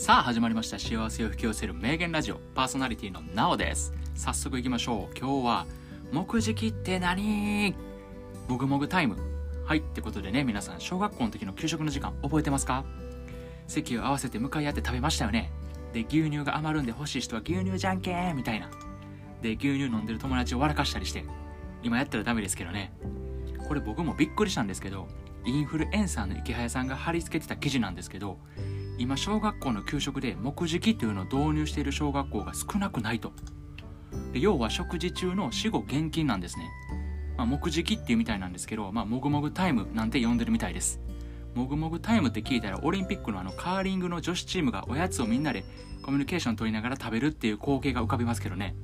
さあ始まりました。幸せを引き寄せる名言ラジオ。パーソナリティのなおです。早速いきましょう。今日は目次って何？もぐもぐタイム。はいってことでね皆さん小学校の時の給食の時間覚えてますか？席を合わせて向かい合って食べましたよね。で牛乳が余るんで欲しい人は牛乳じゃんけんみたいな。で牛乳飲んでる友達を笑かしたりして。今やったらダメですけどね。これ僕もびっくりしたんですけどインフルエンサーの池早さんが貼り付けてた記事なんですけど今小学校の給食で目次というのを導入している小学校が少なくないと。で要は食事中の死後現金なんですね、まあ、目次っていうみたいなんですけど、まあ、もぐもぐタイムなんて呼んでるみたいです。もぐもぐタイムって聞いたらオリンピックのあのカーリングの女子チームがおやつをみんなでコミュニケーション取りながら食べるっていう光景が浮かびますけどね、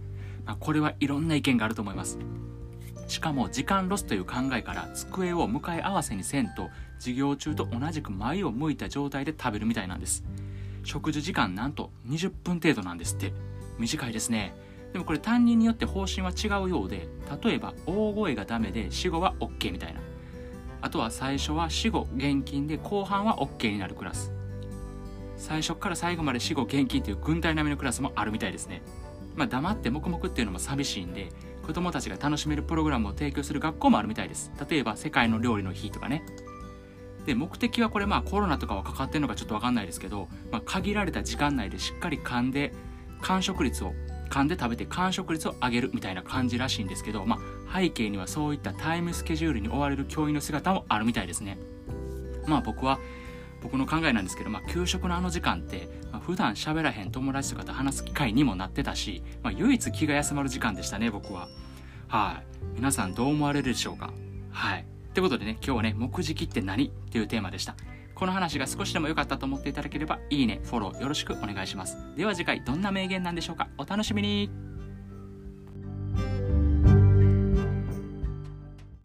まあ、これはいろんな意見があると思います。しかも時間ロスという考えから机を向かい合わせにせんと授業中と同じく前を向いた状態で食べるみたいなんです。食事時間なんと20分程度なんですって。短いですね。でもこれ担任によって方針は違うようで例えば大声がダメで死後は OK みたいな。あとは最初は死後現金で後半は OK になるクラス。最初から最後まで死後現金という軍隊並みのクラスもあるみたいですね。まあ黙って黙々っていうのも寂しいんで子供たちが楽しめるプログラムを提供する学校もあるみたいです。例えば世界の料理の日とかね。で目的はこれまあコロナとかはかかってるのかちょっと分かんないですけど、まあ、限られた時間内でしっかり噛んで完食率を噛んで食べて完食率を上げるみたいな感じらしいんですけど、まあ、背景にはそういったタイムスケジュールに追われる教員の姿もあるみたいですね。まあ僕は僕の考えなんですけど、まあ、給食のあの時間って、まあ、普段喋らへん友達とかと話す機会にもなってたし、まあ、唯一気が休まる時間でしたね僕は。はい。皆さんどう思われるでしょうか？はい。ということでね今日はね目次って何っていうテーマでした。この話が少しでも良かったと思っていただければいいねフォローよろしくお願いします。では次回どんな名言なんでしょうか？お楽しみに！